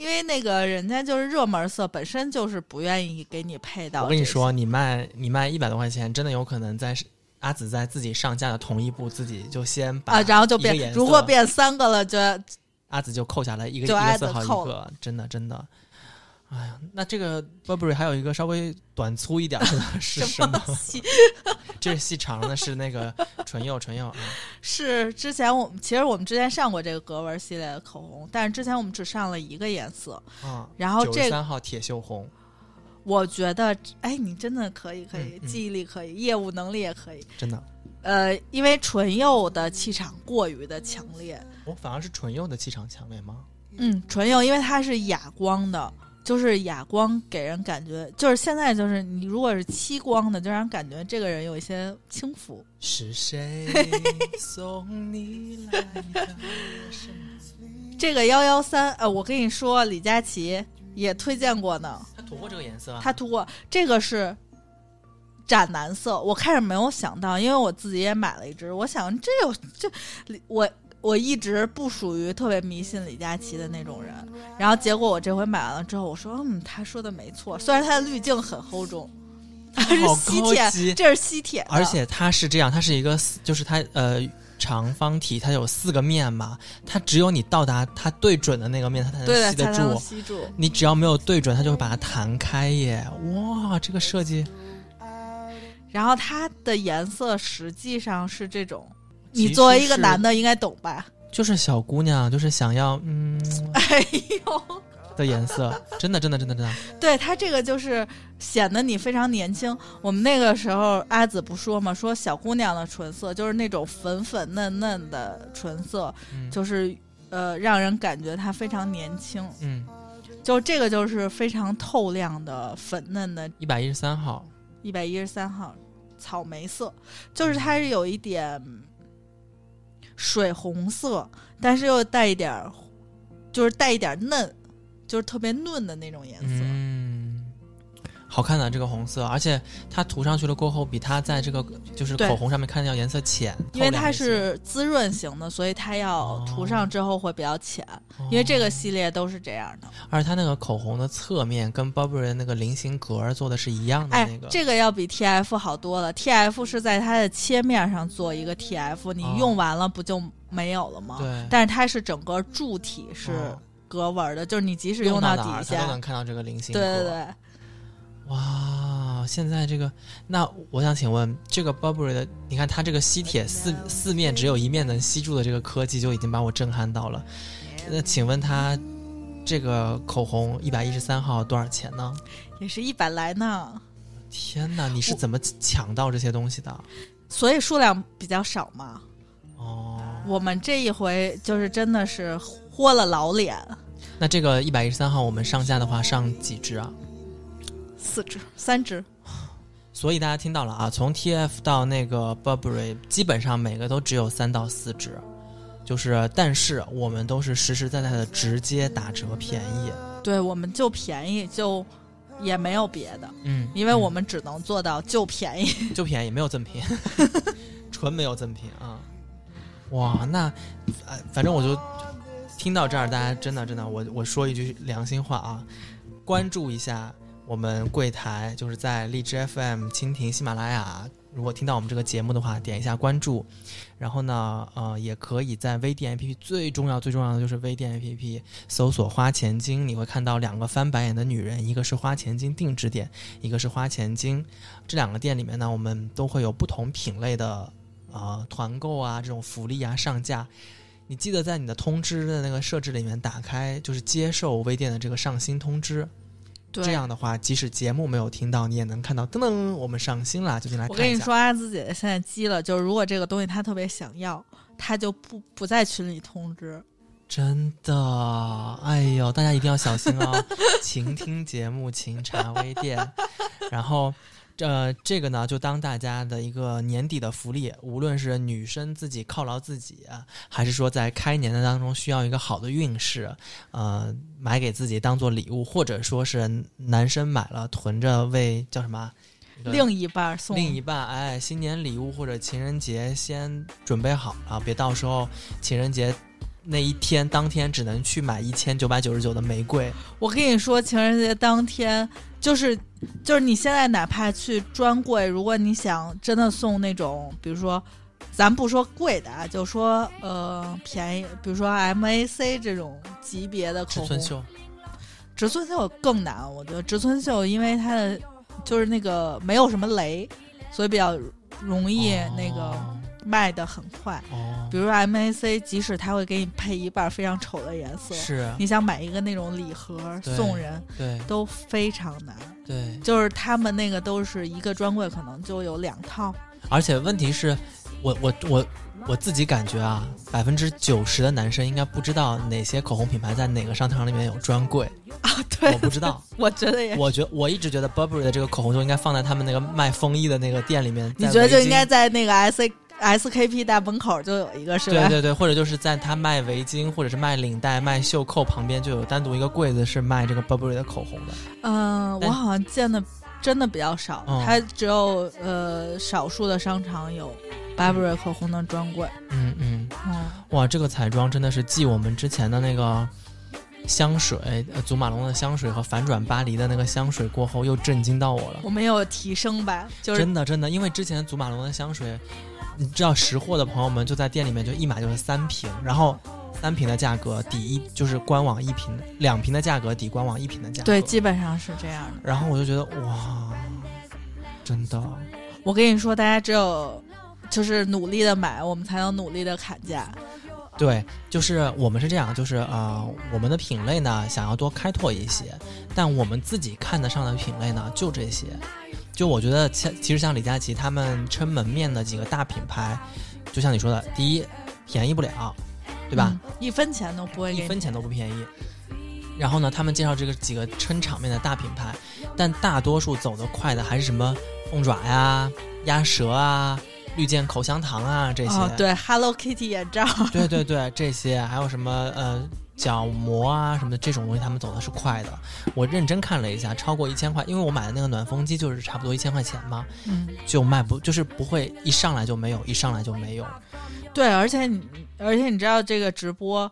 Speaker 2: 因为那个人家就是热门色，本身就是不愿意给你配到。
Speaker 1: 我跟你说，，你卖你卖一百多块钱，真的有可能在阿紫在自己上架的同一步，自己就先把
Speaker 2: 啊，然后就变，如果变三个了，就
Speaker 1: 阿紫就扣下来一个一个色号一个，真的真的。哎呀，那这个 Burberry 还有一个稍微短粗一点的 是什么？
Speaker 2: 细
Speaker 1: 这是细长的，是那个唇釉，唇釉啊。
Speaker 2: 是之前我们其实我们之前上过这个格纹系列的口红，但是之前我们只上了一个颜色，
Speaker 1: 啊，
Speaker 2: 然后这个
Speaker 1: 三号铁锈红，
Speaker 2: 我觉得，哎，你真的可以，可以，
Speaker 1: 嗯嗯
Speaker 2: 记忆力可以，业务能力也可以。
Speaker 1: 真的，
Speaker 2: 呃，因为唇釉的气场过于的强烈，
Speaker 1: 我反而是唇釉的气场强烈吗？
Speaker 2: 嗯，唇釉因为它是哑光的，就是哑光给人感觉，就是现在就是你如果是漆光的，就让人感觉这个人有一些轻浮。
Speaker 1: 是谁送你来到我身边
Speaker 2: 这个幺幺三，呃，我跟你说，李佳琦也推荐过呢，
Speaker 1: 他涂过这个颜色啊？
Speaker 2: 他涂过这个是斩蓝色，我开始没有想到，因为我自己也买了一支，我想这有这我。我一直不属于特别迷信李佳琦的那种人，然后结果我这回买完了之后，我说嗯，他说的没错，虽然它的滤镜很厚重，它是
Speaker 1: 好
Speaker 2: 吸铁，这是吸铁，
Speaker 1: 而且它是这样，它是一个四，就是它呃长方体，它有四个面嘛，它只有你到达它对准的那个面，它才，能吸得住。
Speaker 2: 吸住。
Speaker 1: 你只要没有对准，它就会把它弹开耶！哇，这个设计
Speaker 2: 然后它的颜色实际上是这种，你作为一个男的应该懂吧？
Speaker 1: 就是小姑娘，就是想要嗯
Speaker 2: 哎呦，
Speaker 1: 的颜色，真的真的真的真的，
Speaker 2: 对它这个就是显得你非常年轻。我们那个时候阿紫不说嘛，说小姑娘的唇色就是那种粉粉嫩嫩的唇色，
Speaker 1: 嗯
Speaker 2: 就是呃让人感觉她非常年轻。
Speaker 1: 嗯，
Speaker 2: 就这个就是非常透亮的粉嫩的
Speaker 1: 一百一十三号，
Speaker 2: 一百一十三号草莓色，就是它是有一点水红色，但是又带一点，就是带一点嫩，就是特别嫩的那种颜色。
Speaker 1: 好看的这个红色，而且它涂上去了过后，比它在这个就是口红上面看到颜色浅，
Speaker 2: 因为它是滋润型的，所以它要
Speaker 1: 哦
Speaker 2: 涂上之后会比较浅。因为这个系列都是这样的。
Speaker 1: 而且它那个口红的侧面跟 Burberry 那个菱形格儿做的是一样的
Speaker 2: 哎
Speaker 1: 那个，，
Speaker 2: 这个要比 TF 好多了。TF 是在它的切面上做一个 TF，你
Speaker 1: 哦
Speaker 2: 用完了不就没有了吗？
Speaker 1: 对，
Speaker 2: 但是它是整个柱体是
Speaker 1: 哦
Speaker 2: 格纹的，就是你即使
Speaker 1: 用
Speaker 2: 到底下都
Speaker 1: 能看到这个菱形格。
Speaker 2: 对对对，
Speaker 1: 哇，现在这个，那我想请问，这个 Burberry 的，你看它这个吸铁四四面只有一面能吸住的这个科技，就已经把我震撼到了。那请问它这个口红一百一十三号多少钱呢？
Speaker 2: 也是一百来呢。
Speaker 1: 天哪，你是怎么抢到这些东西的？
Speaker 2: 所以数量比较少嘛。
Speaker 1: 哦，
Speaker 2: 我们这一回就是真的是豁了老脸，
Speaker 1: 那这个一百一十三号我们上架的话，上几支啊？
Speaker 2: 四只、三只，
Speaker 1: 所以大家听到了啊，从 TF 到那个 Burberry，基本上每个都只有三到四只，就是但是我们都是实实在在的直接打折便宜，
Speaker 2: 对，我们就便宜，就也没有别的，
Speaker 1: 嗯，
Speaker 2: 因为我们只能做到就便宜。
Speaker 1: 嗯 就便宜，没有赠品，纯没有赠品啊！哇，那呃，反正我就听到这儿，大家真的真的，我我说一句良心话啊，关注一下我们柜台，就是在荔枝 FM、蜻蜓、喜马拉雅。如果听到我们这个节目的话，点一下关注，然后呢，呃，也可以在微店 APP，最重要最重要的就是微店 APP 搜索“花钱精”，你会看到两个翻白眼的女人，一个是花钱精定制店，一个是花钱精。这两个店里面呢，我们都会有不同品类的呃团购啊，这种福利啊上架。你记得在你的通知的那个设置里面打开，就是接受微店的这个上新通知。
Speaker 2: 对
Speaker 1: 这样的话，即使节目没有听到，你也能看到噔噔，我们上新了，就进来看一下。
Speaker 2: 我跟你说，阿紫姐姐现在急了，就是如果这个东西她特别想要，她就不不在群里通知，
Speaker 1: 真的，哎呦，大家一定要小心哦！勤听节目，勤查微店。然后，呃，这个呢，就当大家的一个年底的福利，无论是女生自己犒劳自己，还是说在开年的当中需要一个好的运势，呃，买给自己当做礼物，或者说是男生买了囤着为叫什么？
Speaker 2: 另一半送
Speaker 1: 另一半，哎，新年礼物或者情人节先准备好了，别到时候情人节那一天当天只能去买一千九百九十九的玫瑰。
Speaker 2: 我跟你说，情人节当天就是就是你现在哪怕去专柜，如果你想真的送那种，比如说咱不说贵的啊，就说呃便宜，比如说 MAC 这种级别的口红，
Speaker 1: 植村秀，
Speaker 2: 植村秀更难，我觉得植村秀因为它的就是那个没有什么雷，所以比较容易那个卖的很快。
Speaker 1: 哦，
Speaker 2: 比如 MAC，即使它会给你配一半非常丑的颜色，
Speaker 1: 是，
Speaker 2: 你想买一个那种礼盒送人
Speaker 1: 对
Speaker 2: 都非常难。
Speaker 1: 对，
Speaker 2: 就是他们那个都是一个专柜，可能就有两套。
Speaker 1: 而且问题是，我我我我自己感觉啊，百分之九十的男生应该不知道哪些口红品牌在哪个商场里面有专柜，
Speaker 2: 啊，对
Speaker 1: 我，不知道。
Speaker 2: 我觉得也。
Speaker 1: 我觉我一直觉得 Burberry 的这个口红就应该放在他们那个卖风衣的那个店里面。
Speaker 2: 你觉得就应该在那个 S SKP 大门口就有一个是吧？
Speaker 1: 对对对，或者就是在他卖围巾或者是卖领带、卖袖扣旁边就有单独一个柜子是卖这个 Burberry 的口红的。
Speaker 2: 嗯、
Speaker 1: 但
Speaker 2: 我好像见的真的比较少，
Speaker 1: 嗯
Speaker 2: 它只有呃少数的商场有 Burberry 口红的专柜。
Speaker 1: 嗯嗯，
Speaker 2: 嗯，
Speaker 1: 哇，这个彩妆真的是继我们之前的那个香水，呃，祖马龙的香水和反转巴黎的那个香水过后，又震惊到我了。
Speaker 2: 我没有提升吧？就是
Speaker 1: 真的真的，因为之前祖马龙的香水，你知道识货的朋友们就在店里面就一买就是三瓶，然后三瓶的价格抵一就是官网一瓶，两瓶的价格抵官网一瓶的价格。
Speaker 2: 对，基本上是这样的。
Speaker 1: 然后我就觉得哇，真的，
Speaker 2: 我跟你说，大家只有就是努力的买，我们才能努力的砍价。
Speaker 1: 对，就是我们是这样，就是呃，我们的品类呢想要多开拓一些，但我们自己看得上的品类呢就这些。就我觉得像其实像李佳琦他们撑门面的几个大品牌，就像你说的，第一便宜不了，对吧？
Speaker 2: 嗯一分钱都不会
Speaker 1: 一分钱都不便宜。然后呢，他们介绍这个几个撑场面的大品牌，但大多数走得快的还是什么凤爪呀、鸭舌啊、绿箭口香糖啊这些。
Speaker 2: 哦，对，Hello Kitty 眼罩，
Speaker 1: 对对对，这些还有什么呃角膜啊什么的这种东西，他们走的是快的。我认真看了一下，超过一千块，因为我买的那个暖风机就是差不多一千块钱嘛，
Speaker 2: 嗯，
Speaker 1: 就卖不就是不会一上来就没有，一上来就没有。
Speaker 2: 对，而且你，而且你知道这个直播，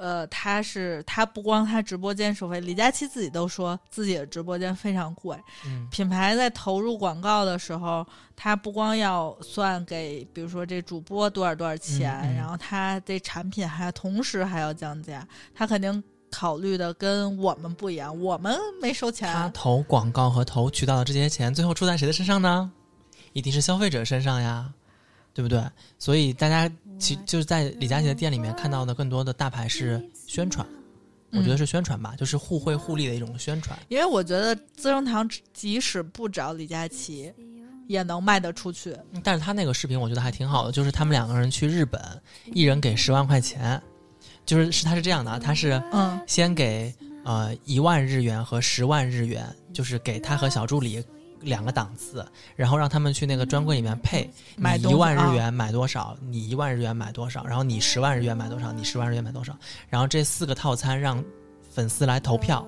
Speaker 2: 呃，他是他不光他直播间收费，李佳琦自己都说自己的直播间非常贵。
Speaker 1: 嗯
Speaker 2: 品牌在投入广告的时候，他不光要算给，比如说这主播多少多少钱，
Speaker 1: 嗯嗯
Speaker 2: 然后他这产品还同时还要降价，他肯定考虑的跟我们不一样，我们没收钱
Speaker 1: 他
Speaker 2: 啊。
Speaker 1: 投广告和投渠道的这些钱，最后出在谁的身上呢？一定是消费者身上呀，对不对？所以大家其就是在李佳琦的店里面看到的更多的大牌是宣传，我觉得
Speaker 2: 嗯
Speaker 1: 是宣传吧，就是互惠互利的一种宣传。
Speaker 2: 因为我觉得资生堂即使不找李佳琦，也能卖得出去。
Speaker 1: 但是他那个视频我觉得还挺好的，就是他们两个人去日本，一人给十万块钱，就是是他是这样的啊，他是
Speaker 2: 嗯
Speaker 1: 先给呃一万日元和十万日元，就是给他和小助理两个档次，然后让他们去那个专柜里面配，
Speaker 2: 买
Speaker 1: 一万
Speaker 2: 啊。
Speaker 1: 日元买多少，你一万日元买多少，然后你十万日元买多少，你十万日元买多少，然后这四个套餐让粉丝来投票，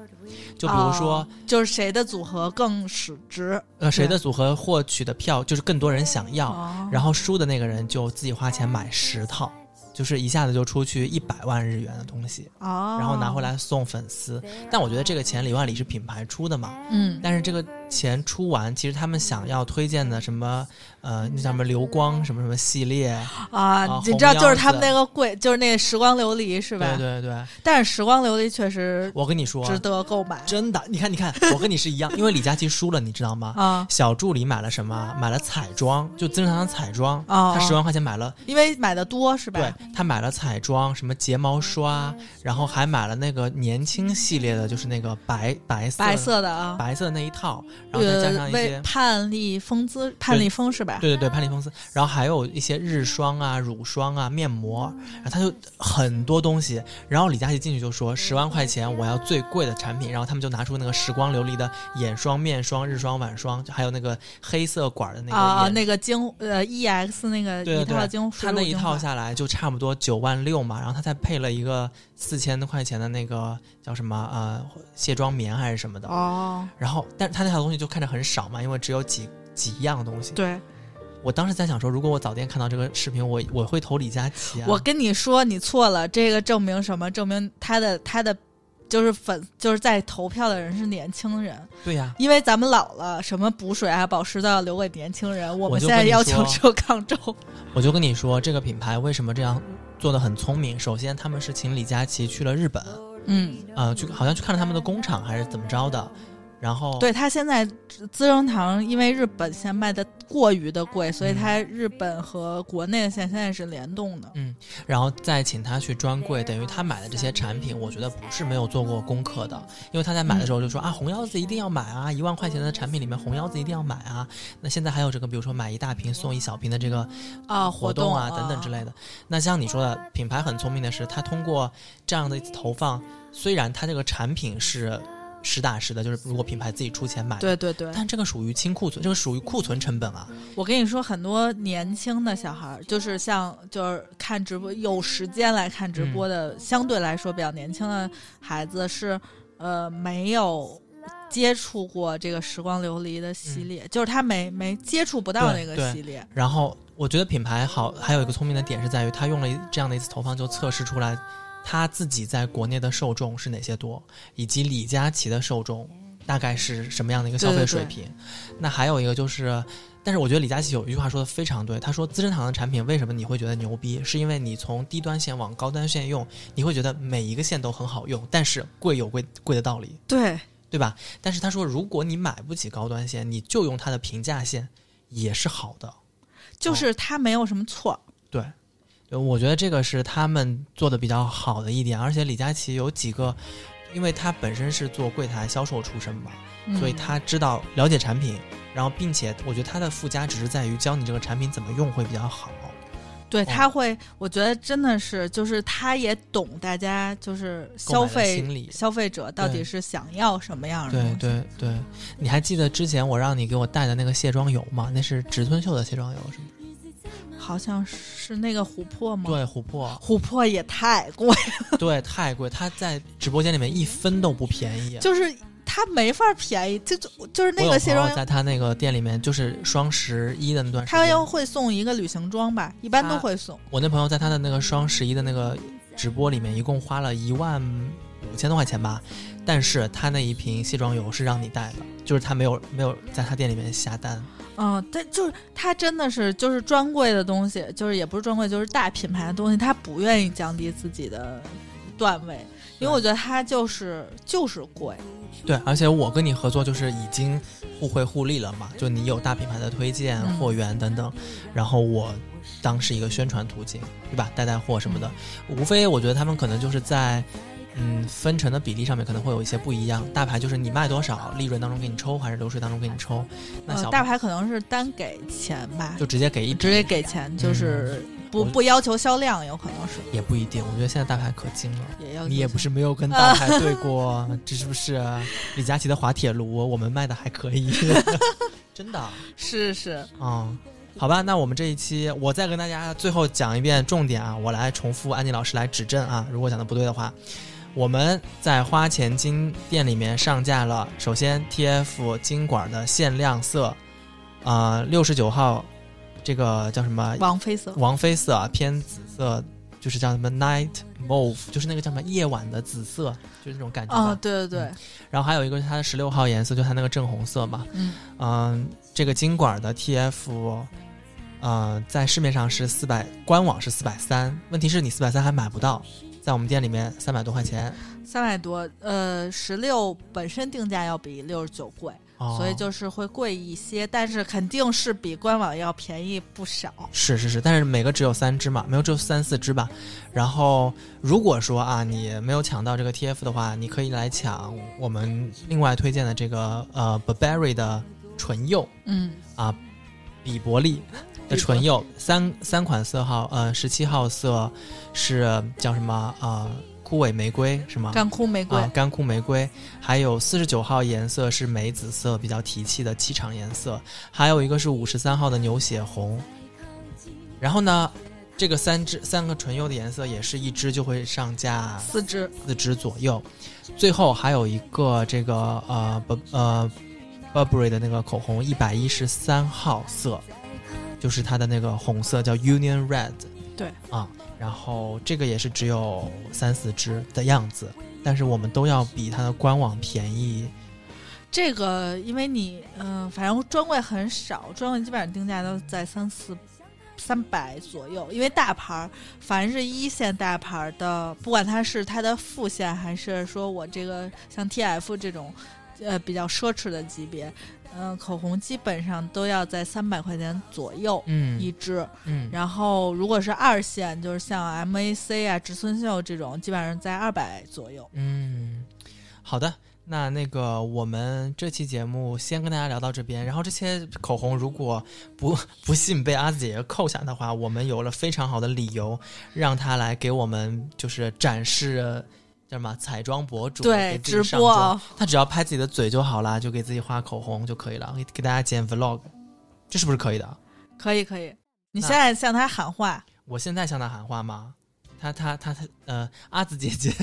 Speaker 1: 就比如说、
Speaker 2: 哦就是谁的组合更使值，
Speaker 1: 呃谁的组合获取的票就是更多人想要，
Speaker 2: 哦。
Speaker 1: 然后输的那个人就自己花钱买十套，就是一下子就出去一百万日元的东西，
Speaker 2: 哦，
Speaker 1: 然后拿回来送粉丝。但我觉得这个钱里万里是品牌出的嘛，
Speaker 2: 嗯，
Speaker 1: 但是这个钱出完，其实他们想要推荐的什么呃那叫什么流光什么什么系列，
Speaker 2: 啊，
Speaker 1: 啊
Speaker 2: 你知道就是他们那个贵，就是那个时光琉璃是吧？
Speaker 1: 对对对，
Speaker 2: 但是时光琉璃确实
Speaker 1: 我跟你说，
Speaker 2: 值得购买。
Speaker 1: 真的，你看你看，我跟你是一样，因为李佳琦输了，你知道吗？
Speaker 2: 啊，
Speaker 1: 小助理买了什么？买了彩妆，就资生堂的彩妆，
Speaker 2: 啊
Speaker 1: 他十万块钱买了
Speaker 2: 因为买的多是吧？
Speaker 1: 对他买了彩妆，什么睫毛刷，然后还买了那个年轻系列的，就是那个白白色
Speaker 2: 白色的啊，
Speaker 1: 白色的那一套，然后再加上一些。
Speaker 2: 盼丽风姿，盼丽风是吧？
Speaker 1: 对对对，潘丽风姿，然后还有一些日霜啊、乳霜啊、面膜，然后他就很多东西。然后李佳琦进去就说十万块钱我要最贵的产品，然后他们就拿出那个时光琉璃的眼霜、面霜、日霜、晚霜，还有那个黑色管的那个
Speaker 2: 啊那个精呃 EX 那个一套精，
Speaker 1: 他那一套下来就差不多九万六嘛，然后他再配了一个四千块钱的那个叫什么呃卸妆棉还是什么的，
Speaker 2: 哦，
Speaker 1: 然后但是他那套东西就看着很少嘛，因为只有几几样东西。
Speaker 2: 对，
Speaker 1: 我当时在想说，如果我早点看到这个视频，我我会投李佳琦啊。
Speaker 2: 我跟你说，你错了，这个证明什么？证明他的他的就是粉就是在投票的人是年轻人，
Speaker 1: 对呀、
Speaker 2: 因为咱们老了，什么补水啊、保湿都要留给年轻人。我们现在要求只有抗皱。
Speaker 1: 我就跟你说，这个品牌为什么这样做的很聪明。首先，他们是请李佳琦去了日本，
Speaker 2: 嗯，
Speaker 1: 呃，去好像去看了他们的工厂还是怎么着的，然后
Speaker 2: 对他现在资生堂，因为日本现在卖的过于的贵，所以
Speaker 1: 嗯
Speaker 2: 它日本和国内的线现在是联动的。
Speaker 1: 嗯，然后再请他去专柜，等于他买的这些产品，我觉得不是没有做过功课的，因为他在买的时候就说、啊，红腰子一定要买啊，一万块钱的产品里面红腰子一定要买啊。那现在还有这个，比如说买一大瓶送一小瓶的这个
Speaker 2: 啊，
Speaker 1: 活
Speaker 2: 动
Speaker 1: 啊等等之类的。那像你说的，品牌很聪明的是，它通过这样的一次投放，虽然它这个产品是实打实的，就是如果品牌自己出钱买，，
Speaker 2: 对对对，
Speaker 1: 但这个属于清库存，这个属于库存成本啊。
Speaker 2: 我跟你说，很多年轻的小孩儿，就是像就是看直播有时间来看直播的，相对来说比较年轻的孩子是呃没有接触过这个时光琉璃的系列，就是他没没接触不到那个系列。
Speaker 1: 然后我觉得品牌好，还有一个聪明的点是在于，他用了一这样的一次投放，就测试出来它自己在国内的受众是哪些多，以及李佳琦的受众大概是什么样的一个消费水平。那还有一个就是。但是我觉得李佳琦有一句话说的非常对，他说资生堂的产品为什么你会觉得牛逼，是因为你从低端线往高端线用，你会觉得每一个线都很好用，但是贵有贵贵的道理。
Speaker 2: 对，
Speaker 1: 对吧？但是他说，如果你买不起高端线，你就用它的平价线也是好的。
Speaker 2: 就是他没有什么错。
Speaker 1: 对，就我觉得这个是他们做的比较好的一点。而且李佳琦有几个，因为他本身是做柜台销售出身嘛，
Speaker 2: 嗯
Speaker 1: 所以他知道了解产品，然后并且我觉得他的附加只是在于教你这个产品怎么用会比较好。
Speaker 2: 对
Speaker 1: 哦
Speaker 2: 他会，我觉得真的是，就是他也懂大家就是消费
Speaker 1: 心理
Speaker 2: 消费者到底是想要什么样的
Speaker 1: 对。对对，你还记得之前我让你给我带的那个卸妆油吗？那是植村秀的卸妆油，是吗？
Speaker 2: 好像是那个琥珀吗？，
Speaker 1: 对，琥珀，
Speaker 2: 琥珀也太贵了，
Speaker 1: 对，太贵，它在直播间里面一分都不便宜。
Speaker 2: 就是它没法便宜，就就就是那个卸妆油，
Speaker 1: 在他那个店里面，就是双十一的那段时间，
Speaker 2: 他要会送一个旅行装吧，一般都会送。
Speaker 1: 我那朋友在他的那个双十一的那个直播里面，一共花了一万五千多块钱吧，但是他那一瓶卸妆油是让你带的，就是他没有没有在他店里面下单。
Speaker 2: 嗯，但就是他真的是就是专柜的东西，就是也不是专柜，就是大品牌的东西，他不愿意降低自己的段位，因为我觉得它就是就是贵。
Speaker 1: 对，而且我跟你合作就是已经互惠互利了嘛，就你有大品牌的推荐、
Speaker 2: 嗯
Speaker 1: 货源等等，然后我当是一个宣传途径，对吧？带带货什么的，无非我觉得他们可能就是在。嗯，分成的比例上面可能会有一些不一样。大牌就是你卖多少，利润当中给你抽，还是流水当中给你抽？那
Speaker 2: 呃，
Speaker 1: 小
Speaker 2: 大牌可能是单给钱吧，
Speaker 1: 就直接给一
Speaker 2: 直接给钱，就是不
Speaker 1: 我
Speaker 2: 不要求销量，有可能是
Speaker 1: 也不一定。我觉得现在大牌可精了。
Speaker 2: 也要。
Speaker 1: 你也不是没有跟大牌对过，这是不是？李佳琦的滑铁卢，我们卖的还可以，真的。
Speaker 2: 是是，
Speaker 1: 嗯，好吧，那我们这一期我再跟大家最后讲一遍重点啊，我来重复安妮老师来指正啊，如果讲的不对的话。我们在花钱金店里面上架了，首先 TF 金管的限量色，呃，六十九号，这个叫什么？
Speaker 2: 王菲色，
Speaker 1: 王菲色啊，偏紫色，就是叫什么 night mauve，就是那个叫什么夜晚的紫色，就是那种感觉啊。
Speaker 2: 哦，对对对，
Speaker 1: 然后还有一个是它的十六号颜色，就它那个正红色嘛。
Speaker 2: 嗯，
Speaker 1: 嗯，这个金管的 TF，呃，在市面上是四百，官网是四百三，问题是你四百三还买不到，在我们店里面三百多块钱。
Speaker 2: 三百多，呃，十六本身定价要比六十九贵，
Speaker 1: 哦
Speaker 2: 所以就是会贵一些，但是肯定是比官网要便宜不少。
Speaker 1: 是是是，但是每个只有三支嘛，没有只有三四支吧。然后如果说啊，你没有抢到这个 TF 的话，你可以来抢我们另外推荐的这个呃 Burberry 的唇釉
Speaker 2: 嗯，
Speaker 1: 啊，比伯利的唇釉，三三款色号，呃，十七号色是叫什么呃枯萎玫瑰是吗？
Speaker 2: 干枯玫瑰，
Speaker 1: 啊，干枯玫瑰，还有四十九号颜色是梅紫色，比较提气的气场颜色，还有一个是五十三号的牛血红。然后呢，这个三支三个唇釉的颜色也是一支就会上架
Speaker 2: 四支，
Speaker 1: 四支左右，最后还有一个这个呃不呃 Burberry 的那个口红一百一十三号色，就是它的那个红色叫 Union Red。
Speaker 2: 对
Speaker 1: 啊，然后这个也是只有三四支的样子，但是我们都要比它的官网便宜。
Speaker 2: 这个因为你嗯、反正专柜很少，专柜基本上定价都在三四。三百左右，因为大牌儿，凡是一线大牌儿的，不管它是它的副线，还是说我这个像 TF 这种，呃，比较奢侈的级别，嗯、口红基本上都要在三百块钱左右
Speaker 1: 嗯
Speaker 2: 一支。
Speaker 1: 嗯，
Speaker 2: 然后如果是二线，就是像 MAC 啊、植村秀这种，基本上在二百左右。
Speaker 1: 嗯，好的。那那个，我们这期节目先跟大家聊到这边。然后这些口红，如果不不幸被阿紫姐姐扣下的话，我们有了非常好的理由，让她来给我们就是展示叫什么彩妆博主
Speaker 2: 对直播啊，
Speaker 1: 她只要拍自己的嘴就好啦，就给自己画口红就可以了，给给大家剪 vlog，这是不是可以的？
Speaker 2: 可以可以。你现在向他喊话，
Speaker 1: 我现在向他喊话吗？他他他他呃，阿紫姐姐，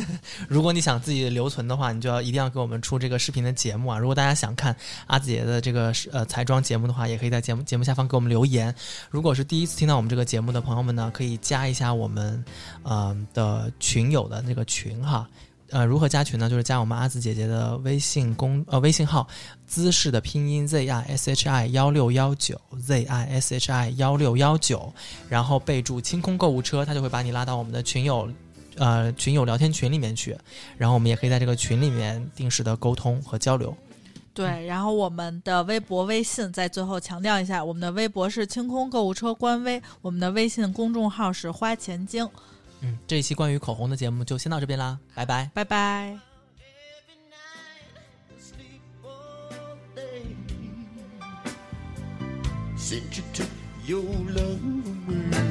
Speaker 1: 如果你想自己留存的话，你就要一定要给我们出这个视频的节目啊！如果大家想看阿紫姐姐的这个呃彩妆节目的话，也可以在节目节目下方给我们留言。如果是第一次听到我们这个节目的朋友们呢，可以加一下我们嗯、呃的群友的那个群哈。呃，如何加群呢？就是加我们阿紫姐姐的微信公呃微信号，姿势的拼音 z i s h i 幺六幺九 z i s h i 幺六幺九，然后备注“清空购物车”，他就会把你拉到我们的群友呃群友聊天群里面去，然后我们也可以在这个群里面定时的沟通和交流。
Speaker 2: 对，然后我们的微博、微信在最后强调一下，我们的微博是清空购物车官微，我们的微信公众号是花钱精。
Speaker 1: 嗯，这一期关于口红的节目就先到这边啦，拜拜。
Speaker 2: 拜拜。
Speaker 3: sleep all day since you took your love away.